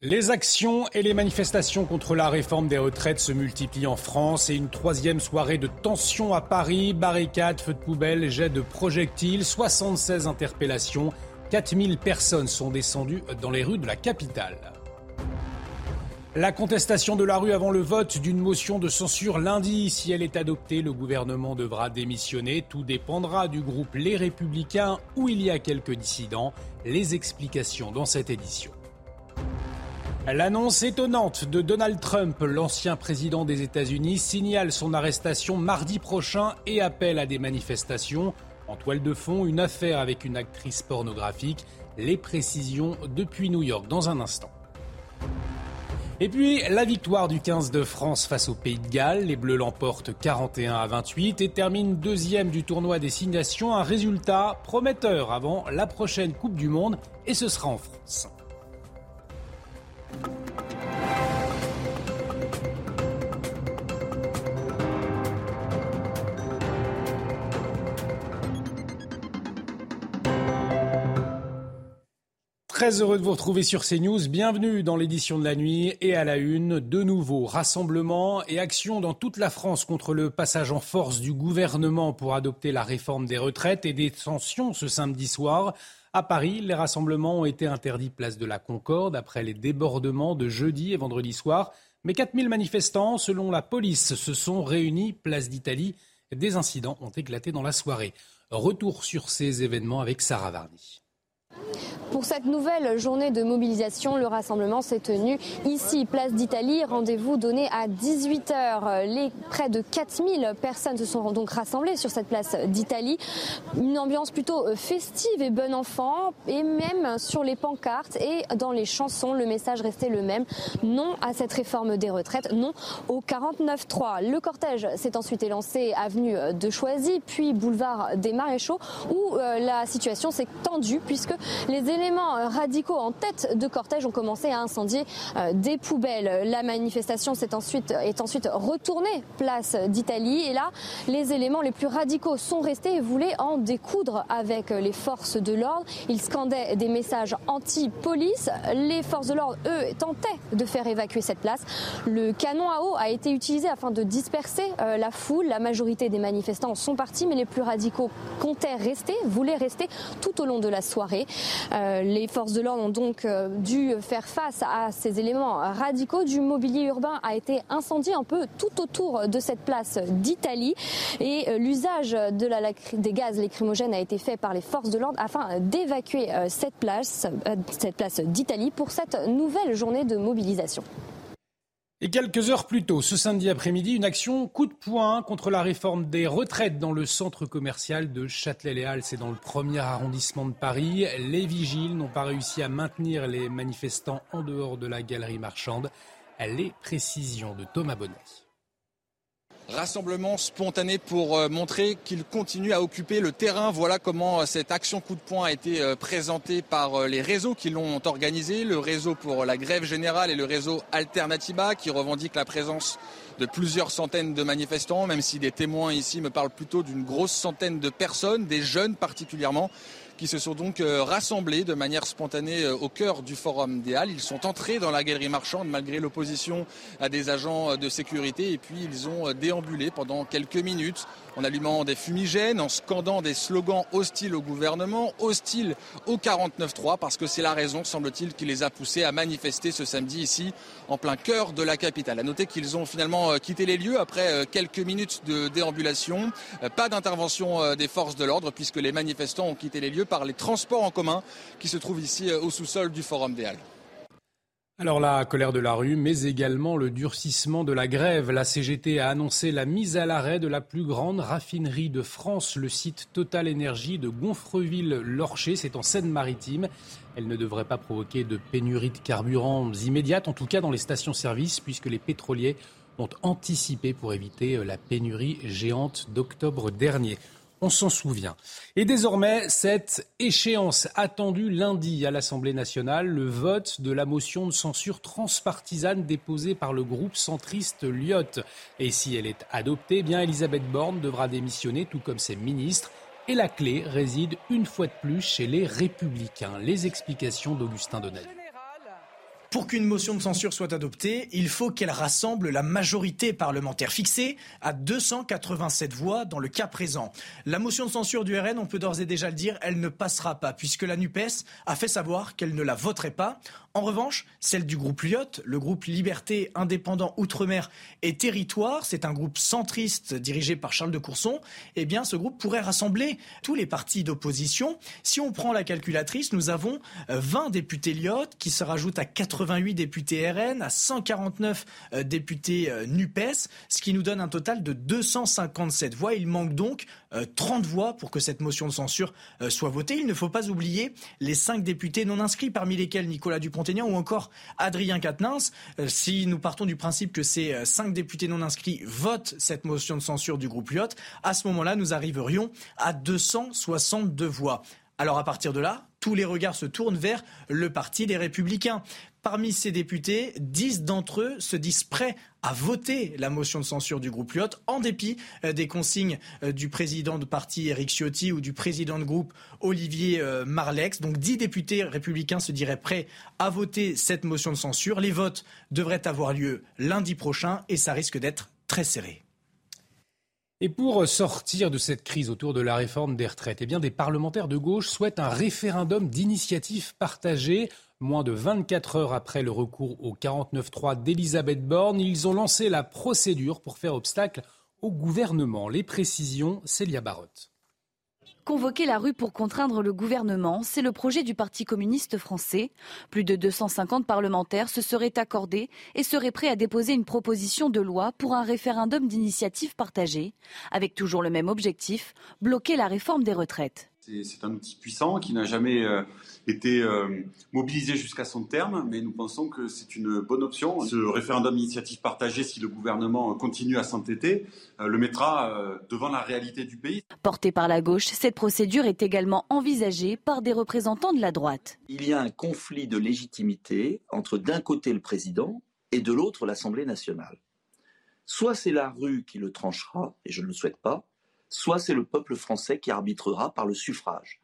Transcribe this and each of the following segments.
Les actions et les manifestations contre la réforme des retraites se multiplient en France et une troisième soirée de tension à Paris, barricades, feux de poubelle, jets de projectiles, 76 interpellations, 4000 personnes sont descendues dans les rues de la capitale. La contestation de la rue avant le vote d'une motion de censure lundi. Si elle est adoptée, le gouvernement devra démissionner. Tout dépendra du groupe Les Républicains où il y a quelques dissidents. Les explications dans cette édition. L'annonce étonnante de Donald Trump, l'ancien président des États-Unis, signale son arrestation mardi prochain et appelle à des manifestations. En toile de fond, une affaire avec une actrice pornographique. Les précisions depuis New York dans un instant. Et puis, la victoire du 15 de France face au Pays de Galles. Les Bleus l'emportent 41 à 28 et terminent deuxième du tournoi des signations. Un résultat prometteur avant la prochaine Coupe du Monde et ce sera en France. Très heureux de vous retrouver sur CNews. Bienvenue dans l'édition de la nuit et à la une. De nouveaux rassemblements et actions dans toute la France contre le passage en force du gouvernement pour adopter la réforme des retraites et des tensions ce samedi soir. À Paris, les rassemblements ont été interdits place de la Concorde après les débordements de jeudi et vendredi soir. Mais 4000 manifestants, selon la police, se sont réunis place d'Italie. Des incidents ont éclaté dans la soirée. Retour sur ces événements avec Sarah Varny. Pour cette nouvelle journée de mobilisation, le rassemblement s'est tenu ici, place d'Italie. Rendez-vous donné à 18h. Les près de 4000 personnes se sont donc rassemblées sur cette place d'Italie. Une ambiance plutôt festive et bon enfant. Et même sur les pancartes et dans les chansons, le message restait le même. Non à cette réforme des retraites, non au 49-3. Le cortège s'est ensuite élancé avenue de Choisy, puis boulevard des Maréchaux, où euh, la situation s'est tendue puisque les éléments radicaux en tête de cortège ont commencé à incendier euh, des poubelles. La manifestation est ensuite, est ensuite retournée place d'Italie et là, les éléments les plus radicaux sont restés et voulaient en découdre avec les forces de l'ordre. Ils scandaient des messages anti-police. Les forces de l'ordre, eux, tentaient de faire évacuer cette place. Le canon à eau a été utilisé afin de disperser euh, la foule. La majorité des manifestants sont partis, mais les plus radicaux comptaient rester, voulaient rester tout au long de la soirée. Euh, les forces de l'ordre ont donc euh, dû faire face à ces éléments radicaux. Du mobilier urbain a été incendié un peu tout autour de cette place d'Italie et euh, l'usage des gaz lacrymogènes a été fait par les forces de l'ordre afin d'évacuer cette place d'Italie pour cette nouvelle journée de mobilisation. Et quelques heures plus tôt, ce samedi après-midi, une action coup de poing contre la réforme des retraites dans le centre commercial de Châtelet-Les-Halles. C'est dans le premier arrondissement de Paris. Les vigiles n'ont pas réussi à maintenir les manifestants en dehors de la galerie marchande. Les précisions de Thomas Bonnet. Rassemblement spontané pour euh, montrer qu'il continue à occuper le terrain. Voilà comment euh, cette action coup de poing a été euh, présentée par les réseaux qui l'ont organisé. Le réseau pour la grève générale et le réseau Alternativa qui revendique la présence de plusieurs centaines de manifestants, même si des témoins ici me parlent plutôt d'une grosse centaine de personnes, des jeunes particulièrement qui se sont donc euh, rassemblés de manière spontanée euh, au cœur du Forum des Halles. Ils sont entrés dans la galerie marchande malgré l'opposition à des agents de sécurité et puis ils ont euh, déambulé pendant quelques minutes en allumant des fumigènes, en scandant des slogans hostiles au gouvernement, hostiles au 49-3, parce que c'est la raison, semble-t-il, qui les a poussés à manifester ce samedi ici, en plein cœur de la capitale. À noter qu'ils ont finalement quitté les lieux après quelques minutes de déambulation. Pas d'intervention des forces de l'ordre, puisque les manifestants ont quitté les lieux par les transports en commun qui se trouvent ici euh, au sous-sol du Forum des Halles. Alors la colère de la rue, mais également le durcissement de la grève. La CGT a annoncé la mise à l'arrêt de la plus grande raffinerie de France, le site Total Énergie de Gonfreville-Lorcher, c'est en Seine-Maritime. Elle ne devrait pas provoquer de pénurie de carburant immédiate, en tout cas dans les stations-service, puisque les pétroliers ont anticipé pour éviter la pénurie géante d'octobre dernier on s'en souvient. Et désormais, cette échéance attendue lundi à l'Assemblée nationale, le vote de la motion de censure transpartisane déposée par le groupe centriste Lyot. Et si elle est adoptée, eh bien Elisabeth Borne devra démissionner, tout comme ses ministres. Et la clé réside une fois de plus chez les républicains. Les explications d'Augustin Donadi. Pour qu'une motion de censure soit adoptée, il faut qu'elle rassemble la majorité parlementaire fixée à 287 voix dans le cas présent. La motion de censure du RN, on peut d'ores et déjà le dire, elle ne passera pas puisque la NUPES a fait savoir qu'elle ne la voterait pas. En revanche, celle du groupe Lyot, le groupe Liberté, Indépendant, Outre-mer et Territoire, c'est un groupe centriste dirigé par Charles de Courson, eh bien ce groupe pourrait rassembler tous les partis d'opposition. Si on prend la calculatrice, nous avons 20 euh, députés Lyot qui se rajoutent à 88 députés RN, à 149 euh, députés euh, NUPES, ce qui nous donne un total de 257 voix. Il manque donc 30 voix pour que cette motion de censure soit votée. Il ne faut pas oublier les 5 députés non inscrits, parmi lesquels Nicolas Dupont ou encore Adrien Quatennens. Euh, si nous partons du principe que ces euh, cinq députés non inscrits votent cette motion de censure du groupe Lyot, à ce moment-là, nous arriverions à 262 voix. Alors à partir de là, tous les regards se tournent vers le Parti des Républicains. Parmi ces députés, dix d'entre eux se disent prêts à voter la motion de censure du groupe Lyot, en dépit euh, des consignes euh, du président de parti Éric Ciotti ou du président de groupe Olivier euh, Marlex. Donc dix députés républicains se diraient prêts à voter cette motion de censure. Les votes devraient avoir lieu lundi prochain et ça risque d'être très serré. Et pour sortir de cette crise autour de la réforme des retraites, eh bien des parlementaires de gauche souhaitent un référendum d'initiative partagée. Moins de 24 heures après le recours au 49-3 d'Elisabeth Borne, ils ont lancé la procédure pour faire obstacle au gouvernement. Les précisions, Célia Barotte. Convoquer la rue pour contraindre le gouvernement, c'est le projet du Parti communiste français. Plus de 250 parlementaires se seraient accordés et seraient prêts à déposer une proposition de loi pour un référendum d'initiative partagée, avec toujours le même objectif, bloquer la réforme des retraites. C'est un outil puissant qui n'a jamais euh, été euh, mobilisé jusqu'à son terme, mais nous pensons que c'est une bonne option. Ce référendum d'initiative partagée, si le gouvernement continue à s'entêter, euh, le mettra devant la réalité du pays. Portée par la gauche, cette procédure est également envisagée par des représentants de la droite. Il y a un conflit de légitimité entre d'un côté le président et de l'autre l'Assemblée nationale. Soit c'est la rue qui le tranchera, et je ne le souhaite pas, soit c'est le peuple français qui arbitrera par le suffrage.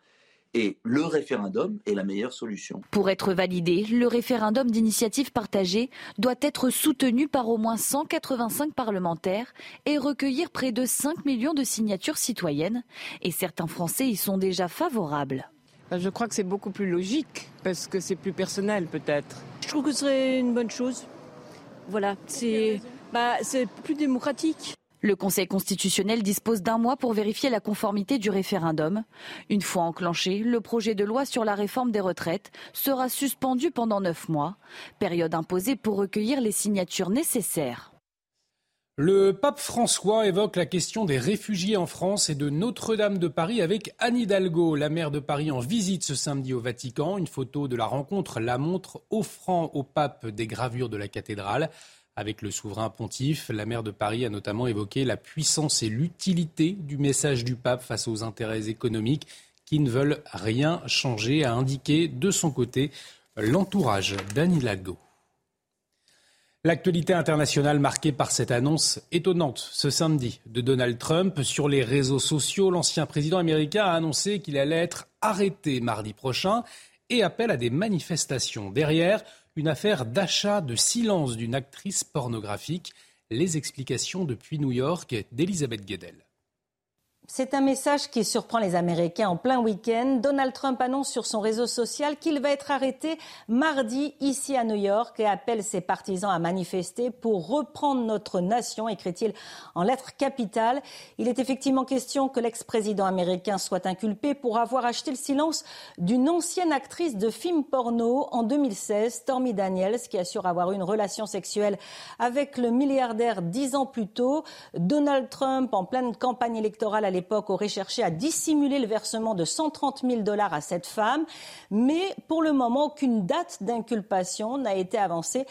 Et le référendum est la meilleure solution. Pour être validé, le référendum d'initiative partagée doit être soutenu par au moins 185 parlementaires et recueillir près de 5 millions de signatures citoyennes. Et certains Français y sont déjà favorables. Bah, je crois que c'est beaucoup plus logique parce que c'est plus personnel peut-être. Je trouve que ce serait une bonne chose. Voilà, c'est bah, plus démocratique. Le Conseil constitutionnel dispose d'un mois pour vérifier la conformité du référendum. Une fois enclenché, le projet de loi sur la réforme des retraites sera suspendu pendant neuf mois, période imposée pour recueillir les signatures nécessaires. Le pape François évoque la question des réfugiés en France et de Notre-Dame de Paris avec Anne Hidalgo, la maire de Paris en visite ce samedi au Vatican. Une photo de la rencontre la montre offrant au pape des gravures de la cathédrale. Avec le souverain pontife, la maire de Paris a notamment évoqué la puissance et l'utilité du message du pape face aux intérêts économiques qui ne veulent rien changer, a indiqué de son côté l'entourage d'Annie Lago. L'actualité internationale marquée par cette annonce étonnante ce samedi de Donald Trump sur les réseaux sociaux. L'ancien président américain a annoncé qu'il allait être arrêté mardi prochain et appelle à des manifestations. Derrière, une affaire d'achat de silence d'une actrice pornographique. Les explications depuis New York d'Elisabeth Guedel. C'est un message qui surprend les Américains en plein week-end. Donald Trump annonce sur son réseau social qu'il va être arrêté mardi ici à New York et appelle ses partisans à manifester pour reprendre notre nation, écrit-il en lettres capitales. Il est effectivement question que l'ex-président américain soit inculpé pour avoir acheté le silence d'une ancienne actrice de films porno en 2016, Stormy Daniels, qui assure avoir eu une relation sexuelle avec le milliardaire dix ans plus tôt. Donald Trump, en pleine campagne électorale à l'époque aurait cherché à dissimuler le versement de 130 000 dollars à cette femme, mais pour le moment, aucune date d'inculpation n'a été avancée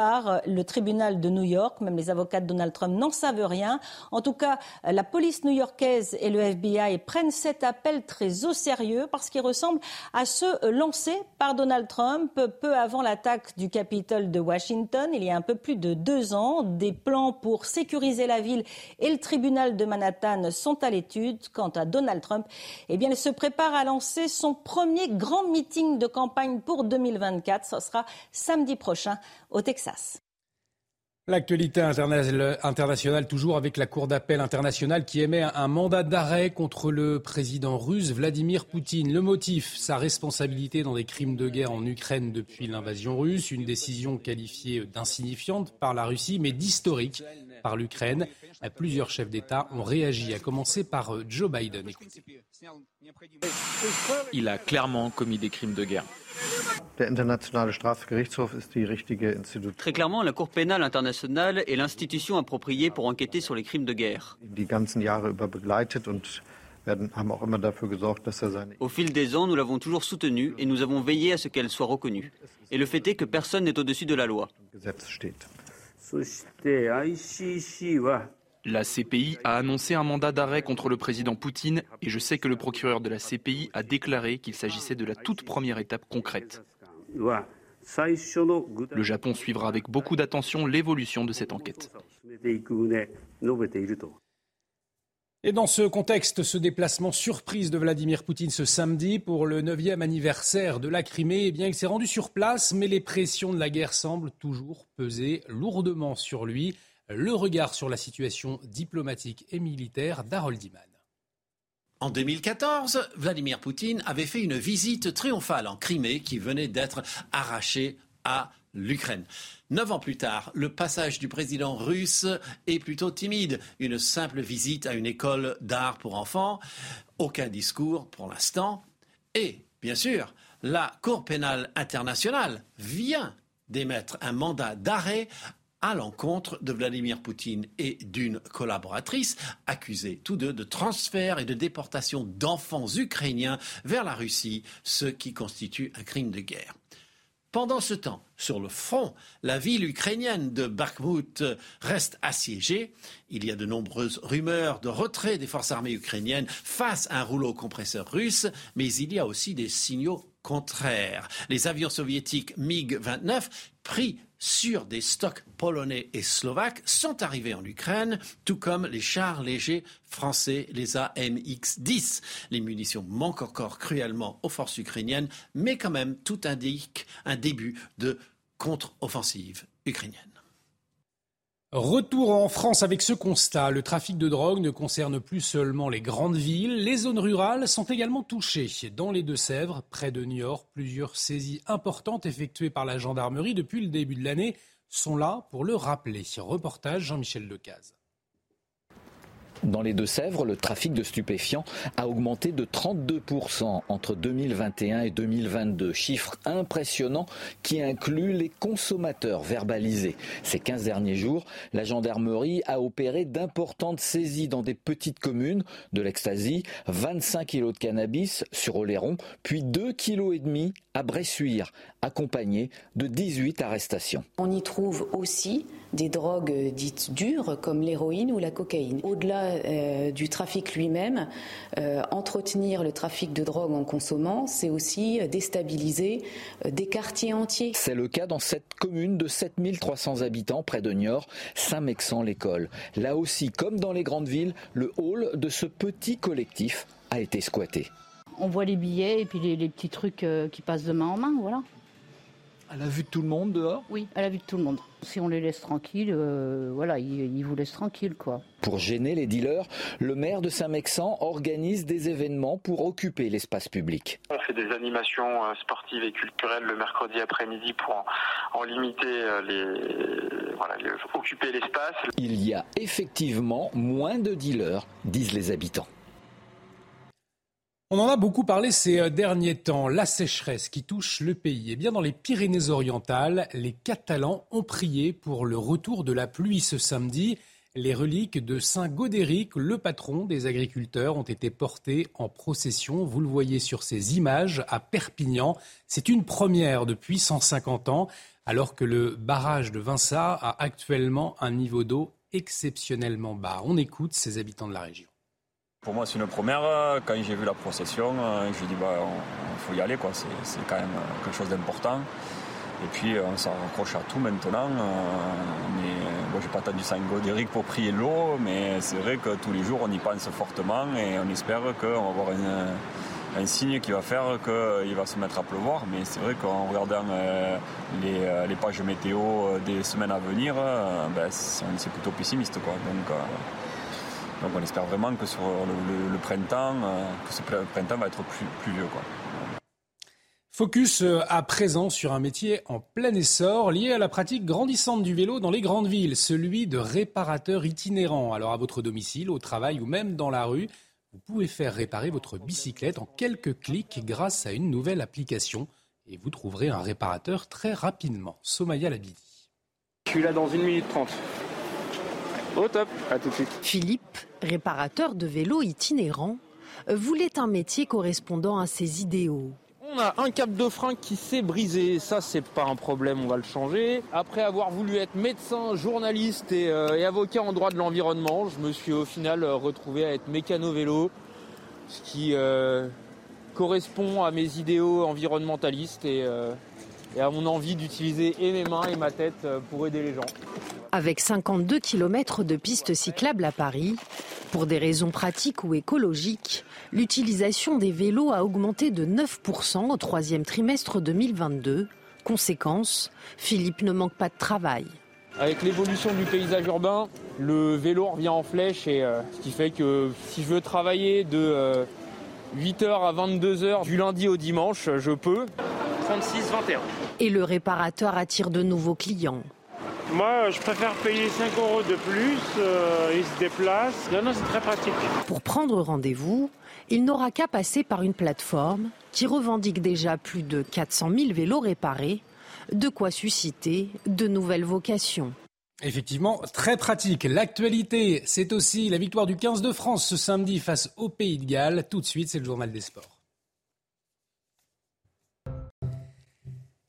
par le tribunal de New York. Même les avocats de Donald Trump n'en savent rien. En tout cas, la police new-yorkaise et le FBI prennent cet appel très au sérieux parce qu'il ressemble à ceux lancés par Donald Trump peu avant l'attaque du Capitole de Washington, il y a un peu plus de deux ans. Des plans pour sécuriser la ville et le tribunal de Manhattan sont à l'étude. Quant à Donald Trump, eh bien, il se prépare à lancer son premier grand meeting de campagne pour 2024. Ce sera samedi prochain au Texas. L'actualité internationale, toujours avec la Cour d'appel internationale qui émet un mandat d'arrêt contre le président russe Vladimir Poutine. Le motif, sa responsabilité dans des crimes de guerre en Ukraine depuis l'invasion russe, une décision qualifiée d'insignifiante par la Russie, mais d'historique par l'Ukraine. Plusieurs chefs d'État ont réagi, à commencer par Joe Biden. Il a clairement commis des crimes de guerre. Très clairement, la Cour pénale internationale est l'institution appropriée pour enquêter sur les crimes de guerre. Au fil des ans, nous l'avons toujours soutenue et nous avons veillé à ce qu'elle soit reconnue. Et le fait est que personne n'est au-dessus de la loi. La CPI a annoncé un mandat d'arrêt contre le président Poutine et je sais que le procureur de la CPI a déclaré qu'il s'agissait de la toute première étape concrète. Le Japon suivra avec beaucoup d'attention l'évolution de cette enquête. Et dans ce contexte, ce déplacement surprise de Vladimir Poutine ce samedi pour le 9e anniversaire de la Crimée, eh bien, il s'est rendu sur place, mais les pressions de la guerre semblent toujours peser lourdement sur lui le regard sur la situation diplomatique et militaire d'Harold Iman. En 2014, Vladimir Poutine avait fait une visite triomphale en Crimée qui venait d'être arrachée à l'Ukraine. Neuf ans plus tard, le passage du président russe est plutôt timide. Une simple visite à une école d'art pour enfants, aucun discours pour l'instant. Et, bien sûr, la Cour pénale internationale vient d'émettre un mandat d'arrêt à l'encontre de Vladimir Poutine et d'une collaboratrice accusés tous deux de transfert et de déportation d'enfants ukrainiens vers la Russie, ce qui constitue un crime de guerre. Pendant ce temps, sur le front, la ville ukrainienne de Bakhmut reste assiégée. Il y a de nombreuses rumeurs de retrait des forces armées ukrainiennes face à un rouleau compresseur russe, mais il y a aussi des signaux contraires. Les avions soviétiques MiG-29 pris sur des stocks polonais et slovaques sont arrivés en Ukraine, tout comme les chars légers français, les AMX-10. Les munitions manquent encore cruellement aux forces ukrainiennes, mais quand même tout indique un début de contre-offensive ukrainienne. Retour en France avec ce constat. Le trafic de drogue ne concerne plus seulement les grandes villes. Les zones rurales sont également touchées. Dans les Deux-Sèvres, près de York, plusieurs saisies importantes effectuées par la gendarmerie depuis le début de l'année sont là pour le rappeler. Reportage Jean-Michel Decaze. Dans les Deux-Sèvres, le trafic de stupéfiants a augmenté de 32% entre 2021 et 2022. Chiffre impressionnant qui inclut les consommateurs verbalisés. Ces 15 derniers jours, la gendarmerie a opéré d'importantes saisies dans des petites communes de l'ecstasy, 25 kilos de cannabis sur Oléron, puis 2,5 kg à Bressuire, accompagné de 18 arrestations. On y trouve aussi des drogues dites dures comme l'héroïne ou la cocaïne. Au-delà euh, du trafic lui-même, euh, entretenir le trafic de drogue en consommant, c'est aussi déstabiliser euh, des quartiers entiers. C'est le cas dans cette commune de 7300 habitants près de Niort, Saint-Mexan-l'École. Là aussi, comme dans les grandes villes, le hall de ce petit collectif a été squatté. On voit les billets et puis les, les petits trucs qui passent de main en main, voilà. À la vue de tout le monde dehors? Oui, à la vue de tout le monde. Si on les laisse tranquilles, euh, voilà, ils, vous laissent tranquilles, quoi. Pour gêner les dealers, le maire de Saint-Mexan organise des événements pour occuper l'espace public. On fait des animations euh, sportives et culturelles le mercredi après-midi pour en, limiter euh, les, voilà, occuper l'espace. Il y a effectivement moins de dealers, disent les habitants. On en a beaucoup parlé ces euh, derniers temps, la sécheresse qui touche le pays. Eh bien, dans les Pyrénées-Orientales, les Catalans ont prié pour le retour de la pluie ce samedi. Les reliques de Saint Godéric, le patron des agriculteurs, ont été portées en procession. Vous le voyez sur ces images à Perpignan. C'est une première depuis 150 ans, alors que le barrage de Vinça a actuellement un niveau d'eau exceptionnellement bas. On écoute ces habitants de la région. Pour moi, c'est une première. Quand j'ai vu la procession, euh, je dit bah, faut y aller, quoi. C'est, quand même quelque chose d'important. Et puis, on s'en raccroche à tout maintenant. Euh, mais bon, j'ai pas attendu Sango d'Eric pour prier l'eau, mais c'est vrai que tous les jours, on y pense fortement et on espère qu'on va avoir un, signe qui va faire qu'il va se mettre à pleuvoir. Mais c'est vrai qu'en regardant euh, les, pages météo des semaines à venir, ben, c'est, plutôt pessimiste. Quoi. Donc, donc on espère vraiment que sur le, printemps, euh, que ce printemps va être plus, pluvieux. Quoi. Focus euh, à présent sur un métier en plein essor lié à la pratique grandissante du vélo dans les grandes villes, celui de réparateur itinérant. Alors à votre domicile, au travail ou même dans la rue, vous pouvez faire réparer votre bicyclette en quelques clics grâce à une nouvelle application et vous trouverez un réparateur très rapidement. Somaya Labidi. Je suis là dans une minute trente. Au top, à tout de suite. Philippe, réparateur de vélos itinérant, voulait un métier correspondant à ses idéaux. On a un câble de frein qui s'est brisé, ça c'est pas un problème, on va le changer. Après avoir voulu être médecin, journaliste et, euh, avocat en droit de l'environnement, je me suis au final euh, retrouvé à être mécano vélo, ce qui euh, correspond à mes idéaux environnementalistes et et à mon envie d'utiliser et mes mains et ma tête pour aider les gens. Avec 52 km de pistes cyclables à Paris, pour des raisons pratiques ou écologiques, l'utilisation des vélos a augmenté de 9% au troisième trimestre 2022. Conséquence, Philippe ne manque pas de travail. Avec l'évolution du paysage urbain, le vélo revient en flèche et euh, ce qui fait que si je veux travailler de 8h euh, à 22h du lundi au dimanche, je peux. 36 21. Et le réparateur attire de nouveaux clients. Moi, je préfère payer 5 euros de plus. Euh, il se déplace. Non, non, c'est très pratique. Pour prendre rendez-vous, il n'aura qu'à passer par une plateforme qui revendique déjà plus de 400 000 vélos réparés, de quoi susciter de nouvelles vocations. Effectivement, très pratique. L'actualité, c'est aussi la victoire du 15 de France ce samedi face au Pays de Galles. Tout de suite, c'est le journal des sports.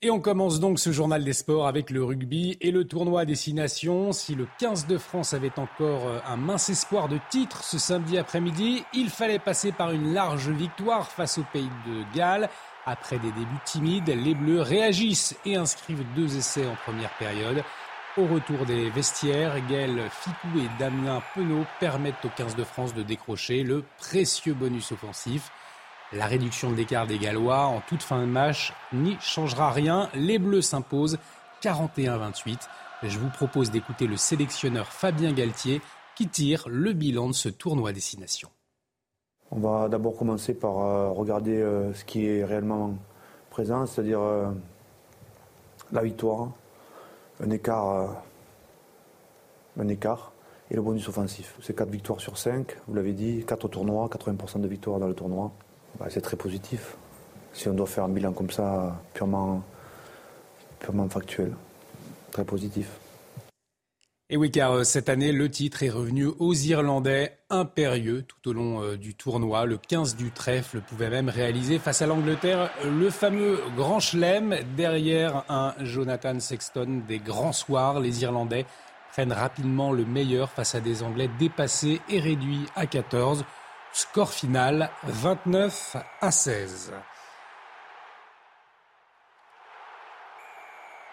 Et on commence donc ce journal des sports avec le rugby et le tournoi Destination. Si le 15 de France avait encore euh, un mince espoir de titre ce samedi après-midi, il fallait passer par une large victoire face au pays de Galles. Après des débuts timides, les Bleus réagissent et inscrivent deux essais en première période. Au retour des vestiaires, Gaël Ficou et Damien Penaud permettent au 15 de France de décrocher le précieux bonus offensif. La réduction de l'écart des Gallois en toute fin de match n'y changera rien. Les Bleus s'imposent 41-28. Je vous propose d'écouter le sélectionneur Fabien Galtier qui tire le bilan de ce tournoi destination. On va d'abord commencer par euh, regarder euh, ce qui est réellement présent, c'est-à-dire euh, la victoire, un écart, un écart et le bonus offensif. C'est 4 victoires sur 5, vous l'avez dit, 4 tournois, 80% de victoires dans le tournoi. C'est très positif. Si on doit faire un bilan comme ça, purement, purement factuel, très positif. Et oui, car euh, cette année, le titre est revenu aux Irlandais impérieux tout au long euh, du tournoi. Le 15 du trèfle pouvait même réaliser face à l'Angleterre le fameux grand chelem. Derrière un Jonathan Sexton des grands soirs, les Irlandais prennent rapidement le meilleur face à des Anglais dépassés et réduits à 14. Score final 29 à 16.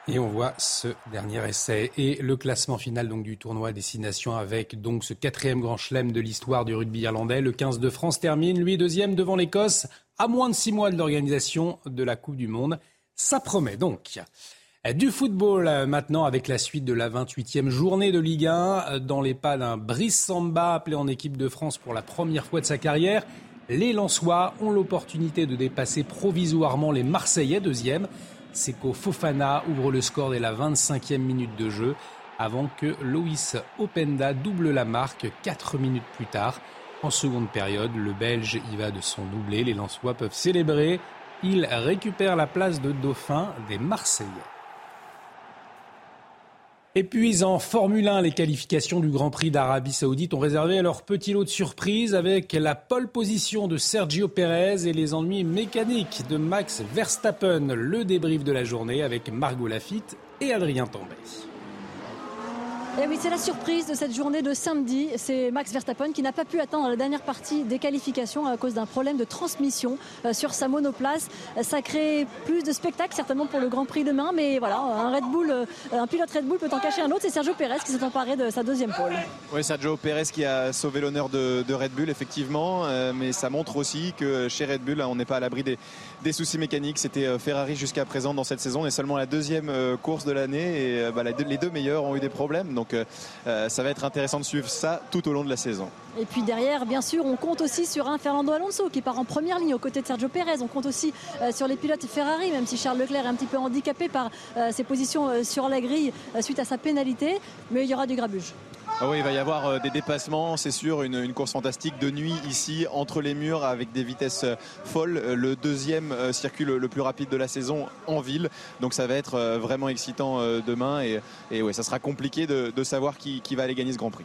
Et on voit ce dernier essai et le classement final donc du tournoi destination avec donc ce quatrième grand chelem de l'histoire du rugby irlandais. Le 15 de France termine, lui deuxième devant l'Écosse, à moins de six mois de l'organisation de la Coupe du Monde. Ça promet donc. Du football euh, maintenant avec la suite de la 28e journée de Ligue 1 euh, dans les pas d'un Brice Samba appelé en équipe de France pour la première fois de sa carrière. Les Lensois ont l'opportunité de dépasser provisoirement les Marseillais deuxième. Seko Fofana ouvre le score dès la 25e minute de jeu avant que Loïs Openda double la marque 4 minutes plus tard. En seconde période, le Belge y va de son doublé. Les Lensois peuvent célébrer. Ils récupèrent la place de dauphin des Marseillais. Et puis en Formule 1, les qualifications du Grand Prix d'Arabie Saoudite ont réservé leur petit lot de surprises avec la pole position de Sergio Perez et les ennuis mécaniques de Max Verstappen. Le débrief de la journée avec Margot Lafitte et Adrien Tambay. Et eh oui, c'est la surprise de cette journée de samedi. C'est Max Verstappen qui n'a pas pu attendre la dernière partie des qualifications à cause d'un problème de transmission euh, sur sa monoplace. Ça crée plus de spectacle certainement pour le Grand Prix demain, mais voilà, un Red Bull, euh, un pilote Red Bull peut en cacher un autre. C'est Sergio Pérez qui s'est emparé de sa deuxième pole. Oui, Sergio Pérez qui a sauvé l'honneur de, Red Bull effectivement, euh, mais ça montre aussi que chez Red Bull, on n'est pas à l'abri des, soucis mécaniques. C'était Ferrari jusqu'à présent dans cette saison, on est seulement la deuxième course de l'année et bah, les deux meilleurs ont eu des problèmes. Donc donc euh, ça va être intéressant de suivre ça tout au long de la saison. Et puis derrière, bien sûr, on compte aussi sur un Fernando Alonso qui part en première ligne aux côtés de Sergio Pérez. On compte aussi euh, sur les pilotes Ferrari, même si Charles Leclerc est un petit peu handicapé par euh, ses positions sur la grille suite à sa pénalité. Mais il y aura du grabuge. Ah oui, il va y avoir euh, des dépassements, c'est sûr, une, course fantastique de nuit ici entre les murs avec des vitesses euh, folles. Euh, le deuxième circuit le, plus rapide de la saison en ville, donc ça va être vraiment excitant demain et, ça sera compliqué de, savoir qui, qui va aller gagner ce Grand Prix.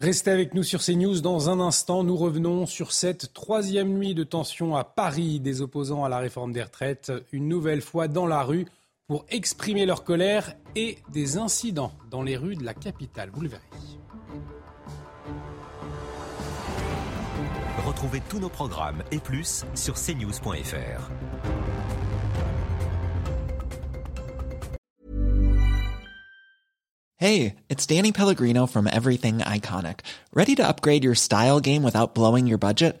Restez avec nous sur CNews dans un instant. Nous revenons sur cette troisième nuit de tension à Paris des opposants à la réforme des retraites, une nouvelle fois dans la rue pour exprimer leur colère et des incidents dans les rues de la capitale. Vous le verrez. Retrouvez tous nos programmes et plus sur cnews.fr. Hey, it's Danny Pellegrino from Everything Iconic. Ready to upgrade your style game without blowing your budget?